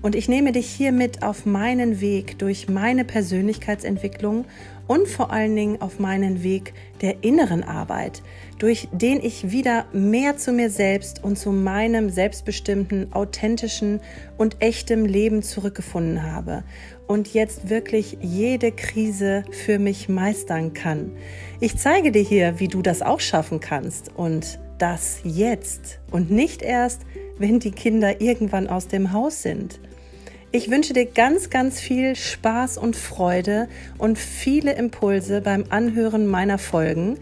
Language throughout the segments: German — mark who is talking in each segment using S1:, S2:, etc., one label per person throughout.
S1: Und ich nehme dich hier mit auf meinen Weg durch meine Persönlichkeitsentwicklung und vor allen Dingen auf meinen Weg der inneren Arbeit, durch den ich wieder mehr zu mir selbst und zu meinem selbstbestimmten, authentischen und echtem Leben zurückgefunden habe und jetzt wirklich jede Krise für mich meistern kann. Ich zeige dir hier, wie du das auch schaffen kannst und das jetzt und nicht erst, wenn die Kinder irgendwann aus dem Haus sind. Ich wünsche dir ganz, ganz viel Spaß und Freude und viele Impulse beim Anhören meiner Folgen.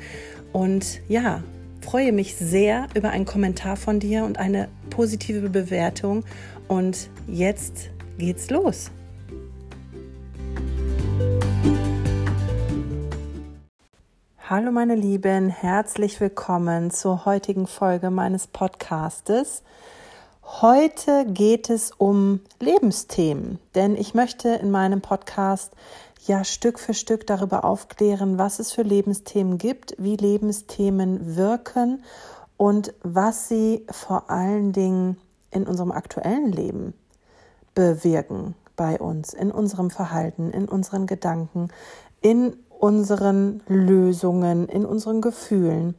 S1: Und ja, freue mich sehr über einen Kommentar von dir und eine positive Bewertung. Und jetzt geht's los. Hallo meine Lieben, herzlich willkommen zur heutigen Folge meines Podcastes. Heute geht es um Lebensthemen, denn ich möchte in meinem Podcast ja Stück für Stück darüber aufklären, was es für Lebensthemen gibt, wie Lebensthemen wirken und was sie vor allen Dingen in unserem aktuellen Leben bewirken bei uns, in unserem Verhalten, in unseren Gedanken, in unseren Lösungen, in unseren Gefühlen.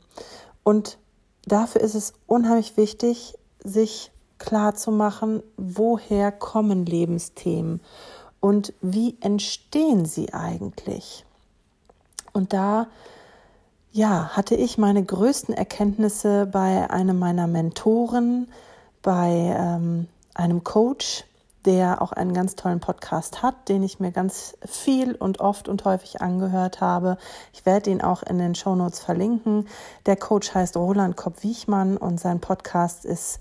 S1: Und dafür ist es unheimlich wichtig, sich klar zu machen, woher kommen Lebensthemen und wie entstehen sie eigentlich. Und da ja, hatte ich meine größten Erkenntnisse bei einem meiner Mentoren, bei ähm, einem Coach, der auch einen ganz tollen Podcast hat, den ich mir ganz viel und oft und häufig angehört habe. Ich werde ihn auch in den Show Notes verlinken. Der Coach heißt Roland Kopp-Wiechmann und sein Podcast ist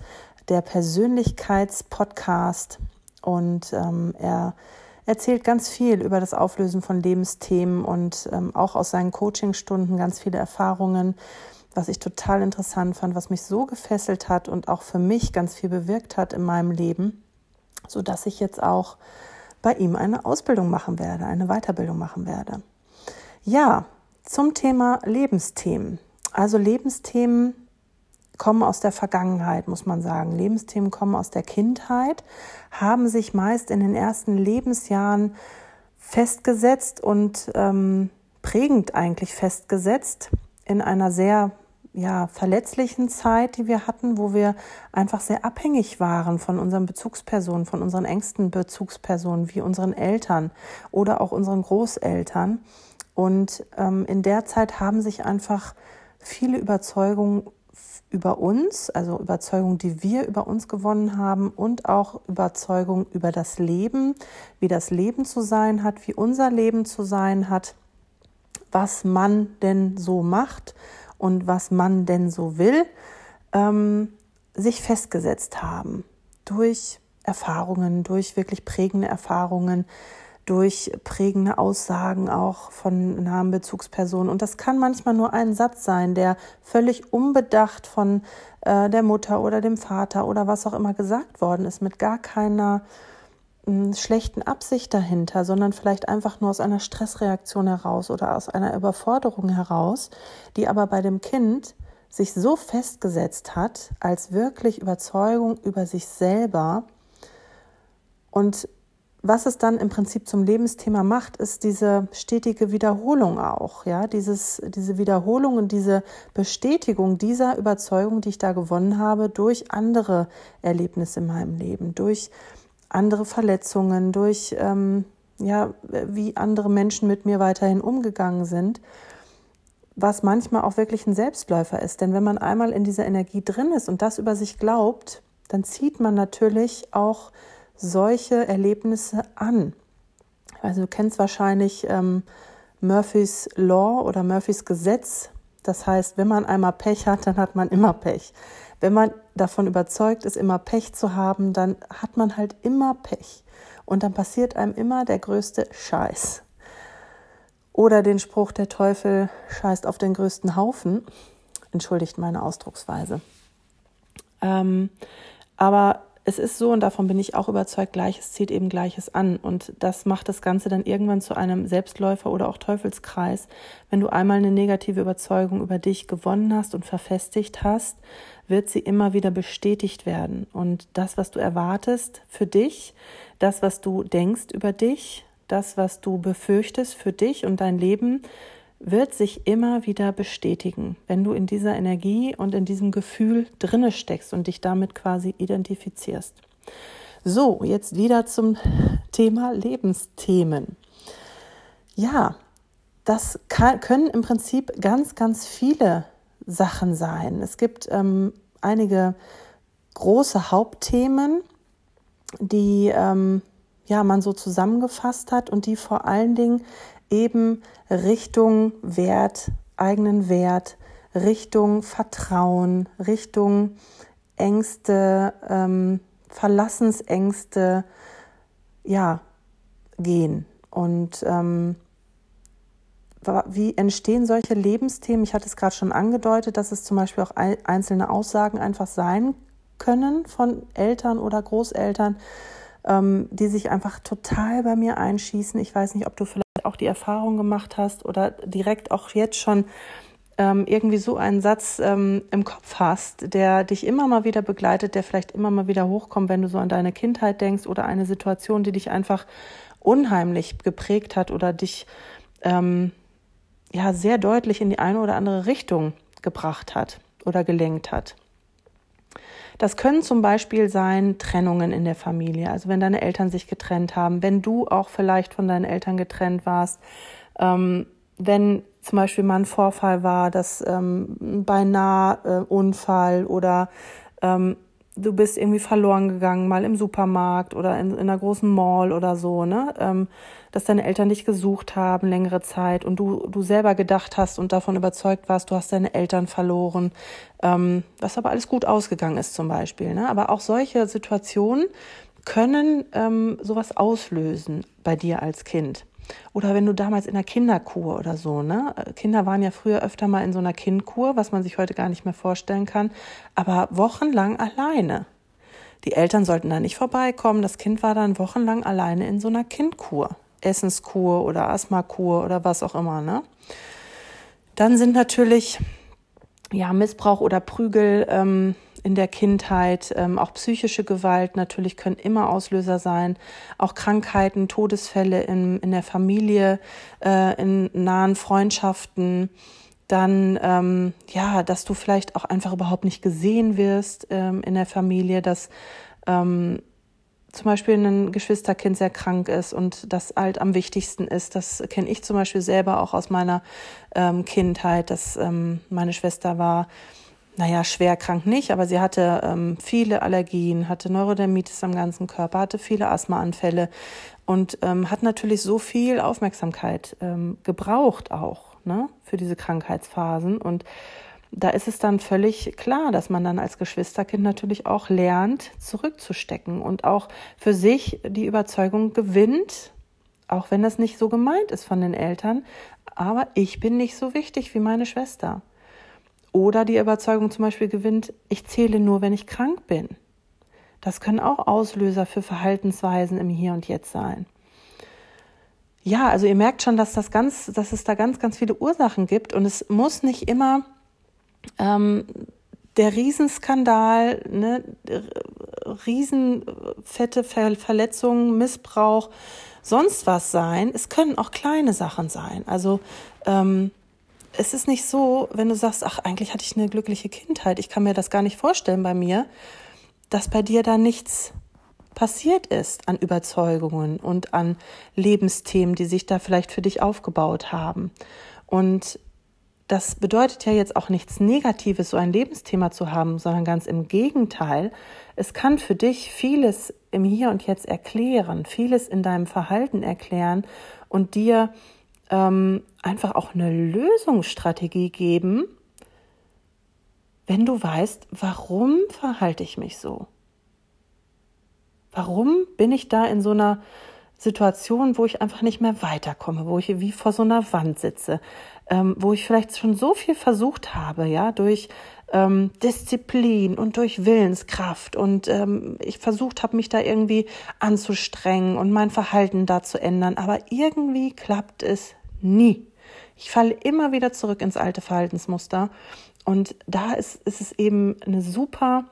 S1: der Persönlichkeitspodcast und ähm, er erzählt ganz viel über das Auflösen von Lebensthemen und ähm, auch aus seinen Coachingstunden ganz viele Erfahrungen, was ich total interessant fand, was mich so gefesselt hat und auch für mich ganz viel bewirkt hat in meinem Leben, so dass ich jetzt auch bei ihm eine Ausbildung machen werde, eine Weiterbildung machen werde. Ja, zum Thema Lebensthemen. Also Lebensthemen kommen aus der Vergangenheit, muss man sagen. Lebensthemen kommen aus der Kindheit, haben sich meist in den ersten Lebensjahren festgesetzt und ähm, prägend eigentlich festgesetzt in einer sehr ja, verletzlichen Zeit, die wir hatten, wo wir einfach sehr abhängig waren von unseren Bezugspersonen, von unseren engsten Bezugspersonen, wie unseren Eltern oder auch unseren Großeltern. Und ähm, in der Zeit haben sich einfach viele Überzeugungen über uns, also Überzeugung, die wir über uns gewonnen haben und auch Überzeugung über das Leben, wie das Leben zu sein hat, wie unser Leben zu sein hat, was man denn so macht und was man denn so will, ähm, sich festgesetzt haben durch Erfahrungen, durch wirklich prägende Erfahrungen, durch prägende Aussagen auch von nahen Bezugspersonen. Und das kann manchmal nur ein Satz sein, der völlig unbedacht von äh, der Mutter oder dem Vater oder was auch immer gesagt worden ist, mit gar keiner hm, schlechten Absicht dahinter, sondern vielleicht einfach nur aus einer Stressreaktion heraus oder aus einer Überforderung heraus, die aber bei dem Kind sich so festgesetzt hat als wirklich Überzeugung über sich selber und was es dann im Prinzip zum Lebensthema macht, ist diese stetige Wiederholung auch, ja, dieses, diese Wiederholung und diese Bestätigung dieser Überzeugung, die ich da gewonnen habe, durch andere Erlebnisse in meinem Leben, durch andere Verletzungen, durch ähm, ja, wie andere Menschen mit mir weiterhin umgegangen sind, was manchmal auch wirklich ein Selbstläufer ist. Denn wenn man einmal in dieser Energie drin ist und das über sich glaubt, dann zieht man natürlich auch solche Erlebnisse an. Also du kennst wahrscheinlich ähm, Murphys Law oder Murphys Gesetz. Das heißt, wenn man einmal Pech hat, dann hat man immer Pech. Wenn man davon überzeugt ist, immer Pech zu haben, dann hat man halt immer Pech. Und dann passiert einem immer der größte Scheiß. Oder den Spruch, der Teufel scheißt auf den größten Haufen. Entschuldigt meine Ausdrucksweise. Ähm, aber es ist so, und davon bin ich auch überzeugt, Gleiches zieht eben Gleiches an. Und das macht das Ganze dann irgendwann zu einem Selbstläufer oder auch Teufelskreis. Wenn du einmal eine negative Überzeugung über dich gewonnen hast und verfestigt hast, wird sie immer wieder bestätigt werden. Und das, was du erwartest für dich, das, was du denkst über dich, das, was du befürchtest für dich und dein Leben, wird sich immer wieder bestätigen, wenn du in dieser Energie und in diesem Gefühl drinne steckst und dich damit quasi identifizierst. So, jetzt wieder zum Thema Lebensthemen. Ja, das kann, können im Prinzip ganz, ganz viele Sachen sein. Es gibt ähm, einige große Hauptthemen, die ähm, ja man so zusammengefasst hat und die vor allen Dingen eben Richtung Wert, eigenen Wert, Richtung Vertrauen, Richtung Ängste, ähm, Verlassensängste, ja, gehen. Und ähm, wie entstehen solche Lebensthemen? Ich hatte es gerade schon angedeutet, dass es zum Beispiel auch einzelne Aussagen einfach sein können von Eltern oder Großeltern, ähm, die sich einfach total bei mir einschießen. Ich weiß nicht, ob du vielleicht auch die Erfahrung gemacht hast oder direkt auch jetzt schon ähm, irgendwie so einen Satz ähm, im Kopf hast, der dich immer mal wieder begleitet, der vielleicht immer mal wieder hochkommt, wenn du so an deine Kindheit denkst oder eine Situation, die dich einfach unheimlich geprägt hat oder dich ähm, ja sehr deutlich in die eine oder andere Richtung gebracht hat oder gelenkt hat. Das können zum Beispiel sein Trennungen in der Familie, also wenn deine Eltern sich getrennt haben, wenn du auch vielleicht von deinen Eltern getrennt warst, ähm, wenn zum Beispiel mal ein Vorfall war, dass ähm, beinahe äh, Unfall oder ähm, du bist irgendwie verloren gegangen, mal im Supermarkt oder in, in einer großen Mall oder so, ne? Ähm, dass deine Eltern dich gesucht haben längere Zeit und du, du selber gedacht hast und davon überzeugt warst, du hast deine Eltern verloren, ähm, was aber alles gut ausgegangen ist zum Beispiel. Ne? Aber auch solche Situationen können ähm, sowas auslösen bei dir als Kind. Oder wenn du damals in der Kinderkur oder so, ne? Kinder waren ja früher öfter mal in so einer Kindkur, was man sich heute gar nicht mehr vorstellen kann, aber wochenlang alleine. Die Eltern sollten da nicht vorbeikommen. Das Kind war dann wochenlang alleine in so einer Kindkur. Essenskur oder Asthmakur oder was auch immer, ne? Dann sind natürlich ja Missbrauch oder Prügel ähm, in der Kindheit, ähm, auch psychische Gewalt natürlich können immer Auslöser sein, auch Krankheiten, Todesfälle in, in der Familie, äh, in nahen Freundschaften, dann ähm, ja, dass du vielleicht auch einfach überhaupt nicht gesehen wirst ähm, in der Familie, dass ähm, zum Beispiel ein Geschwisterkind sehr krank ist und das halt am wichtigsten ist. Das kenne ich zum Beispiel selber auch aus meiner ähm, Kindheit, dass ähm, meine Schwester war naja, schwer krank nicht, aber sie hatte ähm, viele Allergien, hatte Neurodermitis am ganzen Körper, hatte viele Asthmaanfälle und ähm, hat natürlich so viel Aufmerksamkeit ähm, gebraucht auch ne, für diese Krankheitsphasen. Und da ist es dann völlig klar, dass man dann als Geschwisterkind natürlich auch lernt, zurückzustecken und auch für sich die Überzeugung gewinnt, auch wenn das nicht so gemeint ist von den Eltern, aber ich bin nicht so wichtig wie meine Schwester. Oder die Überzeugung zum Beispiel gewinnt, ich zähle nur, wenn ich krank bin. Das können auch Auslöser für Verhaltensweisen im Hier und Jetzt sein. Ja, also ihr merkt schon, dass das ganz, dass es da ganz, ganz viele Ursachen gibt und es muss nicht immer ähm, der Riesenskandal, ne, riesenfette Ver Verletzungen, Missbrauch, sonst was sein. Es können auch kleine Sachen sein. Also ähm, es ist nicht so, wenn du sagst, ach, eigentlich hatte ich eine glückliche Kindheit, ich kann mir das gar nicht vorstellen bei mir, dass bei dir da nichts passiert ist an Überzeugungen und an Lebensthemen, die sich da vielleicht für dich aufgebaut haben. Und das bedeutet ja jetzt auch nichts Negatives, so ein Lebensthema zu haben, sondern ganz im Gegenteil. Es kann für dich vieles im Hier und Jetzt erklären, vieles in deinem Verhalten erklären und dir ähm, einfach auch eine Lösungsstrategie geben, wenn du weißt, warum verhalte ich mich so? Warum bin ich da in so einer Situationen, wo ich einfach nicht mehr weiterkomme, wo ich wie vor so einer Wand sitze, ähm, wo ich vielleicht schon so viel versucht habe, ja, durch ähm, Disziplin und durch Willenskraft und ähm, ich versucht habe, mich da irgendwie anzustrengen und mein Verhalten da zu ändern, aber irgendwie klappt es nie. Ich falle immer wieder zurück ins alte Verhaltensmuster und da ist, ist es eben eine super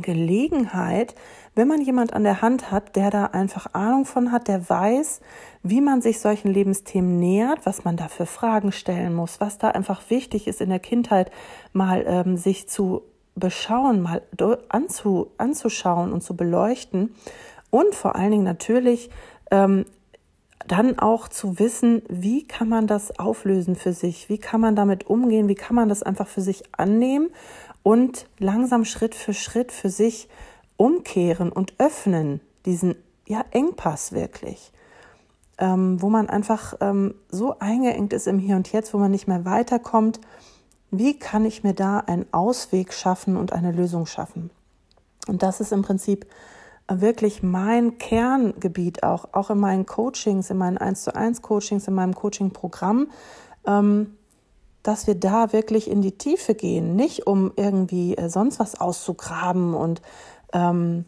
S1: Gelegenheit, wenn man jemand an der Hand hat, der da einfach Ahnung von hat, der weiß, wie man sich solchen Lebensthemen nähert, was man da für Fragen stellen muss, was da einfach wichtig ist in der Kindheit, mal ähm, sich zu beschauen, mal anzu, anzuschauen und zu beleuchten und vor allen Dingen natürlich ähm, dann auch zu wissen, wie kann man das auflösen für sich, wie kann man damit umgehen, wie kann man das einfach für sich annehmen und langsam Schritt für Schritt für sich umkehren und öffnen, diesen ja, Engpass wirklich, ähm, wo man einfach ähm, so eingeengt ist im Hier und Jetzt, wo man nicht mehr weiterkommt. Wie kann ich mir da einen Ausweg schaffen und eine Lösung schaffen? Und das ist im Prinzip wirklich mein Kerngebiet auch, auch in meinen Coachings, in meinen 1 zu 1 Coachings, in meinem Coaching-Programm, ähm, dass wir da wirklich in die Tiefe gehen, nicht um irgendwie äh, sonst was auszugraben und ähm,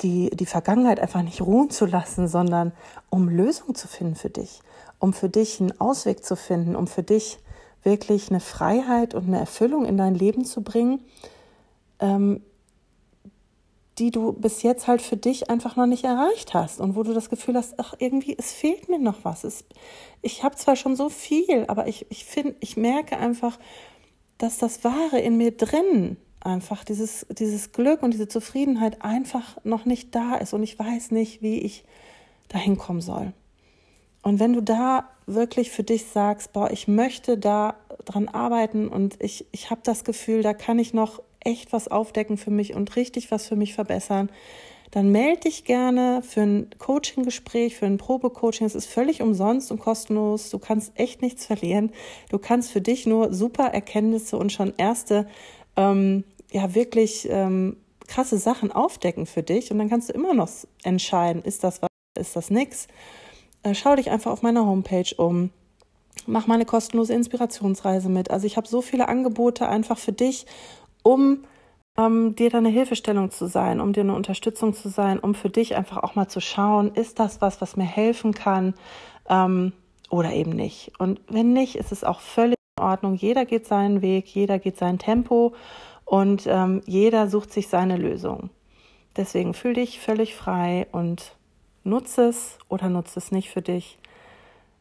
S1: die, die Vergangenheit einfach nicht ruhen zu lassen, sondern um Lösungen zu finden für dich, um für dich einen Ausweg zu finden, um für dich wirklich eine Freiheit und eine Erfüllung in dein Leben zu bringen, ähm, die du bis jetzt halt für dich einfach noch nicht erreicht hast und wo du das Gefühl hast, ach, irgendwie, es fehlt mir noch was. Es, ich habe zwar schon so viel, aber ich, ich finde, ich merke einfach, dass das Wahre in mir drin einfach dieses, dieses Glück und diese Zufriedenheit einfach noch nicht da ist und ich weiß nicht, wie ich dahin kommen soll. Und wenn du da wirklich für dich sagst, boah, ich möchte da dran arbeiten und ich, ich habe das Gefühl, da kann ich noch echt was aufdecken für mich und richtig was für mich verbessern, dann melde dich gerne für ein Coaching-Gespräch, für ein Probecoaching. Es ist völlig umsonst und kostenlos. Du kannst echt nichts verlieren. Du kannst für dich nur super Erkenntnisse und schon erste, ähm, ja, wirklich ähm, krasse Sachen aufdecken für dich. Und dann kannst du immer noch entscheiden, ist das was, ist das nix. Äh, schau dich einfach auf meiner Homepage um. Mach mal eine kostenlose Inspirationsreise mit. Also ich habe so viele Angebote einfach für dich um ähm, dir da eine Hilfestellung zu sein, um dir eine Unterstützung zu sein, um für dich einfach auch mal zu schauen, ist das was, was mir helfen kann ähm, oder eben nicht. Und wenn nicht, ist es auch völlig in Ordnung. Jeder geht seinen Weg, jeder geht sein Tempo und ähm, jeder sucht sich seine Lösung. Deswegen fühl dich völlig frei und nutze es oder nutze es nicht für dich.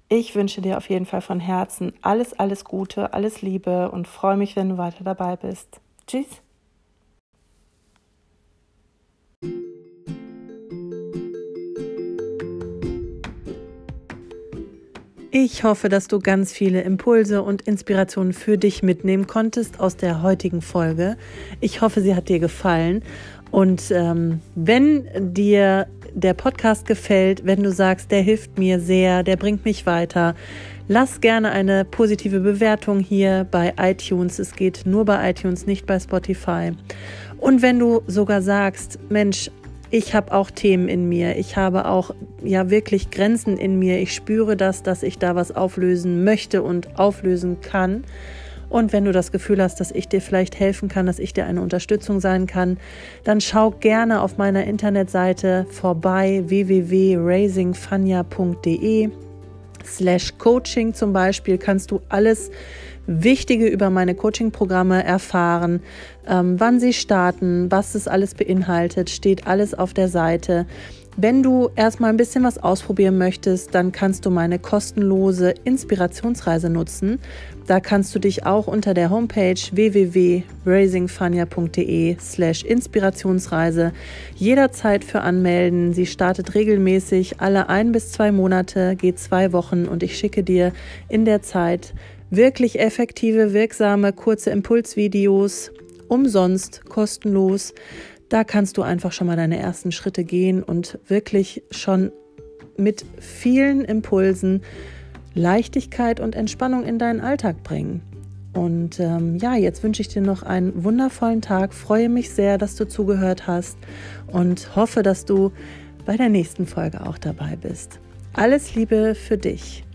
S1: Ich wünsche dir auf jeden Fall von Herzen alles, alles Gute, alles Liebe und freue mich, wenn du weiter dabei bist. Tschüss. Ich hoffe, dass du ganz viele Impulse und Inspirationen für dich mitnehmen konntest aus der heutigen Folge. Ich hoffe, sie hat dir gefallen. Und ähm, wenn dir der Podcast gefällt, wenn du sagst, der hilft mir sehr, der bringt mich weiter, Lass gerne eine positive Bewertung hier bei iTunes. Es geht nur bei iTunes, nicht bei Spotify. Und wenn du sogar sagst, Mensch, ich habe auch Themen in mir, ich habe auch ja wirklich Grenzen in mir, ich spüre das, dass ich da was auflösen möchte und auflösen kann. Und wenn du das Gefühl hast, dass ich dir vielleicht helfen kann, dass ich dir eine Unterstützung sein kann, dann schau gerne auf meiner Internetseite vorbei www.raisingfania.de slash Coaching zum Beispiel kannst du alles Wichtige über meine Coaching-Programme erfahren, ähm, wann sie starten, was es alles beinhaltet, steht alles auf der Seite. Wenn du erstmal ein bisschen was ausprobieren möchtest, dann kannst du meine kostenlose Inspirationsreise nutzen. Da kannst du dich auch unter der Homepage www.raisingfania.de slash Inspirationsreise jederzeit für anmelden. Sie startet regelmäßig alle ein bis zwei Monate, geht zwei Wochen und ich schicke dir in der Zeit wirklich effektive, wirksame, kurze Impulsvideos umsonst, kostenlos da kannst du einfach schon mal deine ersten Schritte gehen und wirklich schon mit vielen Impulsen Leichtigkeit und Entspannung in deinen Alltag bringen. Und ähm, ja, jetzt wünsche ich dir noch einen wundervollen Tag. Freue mich sehr, dass du zugehört hast und hoffe, dass du bei der nächsten Folge auch dabei bist. Alles Liebe für dich.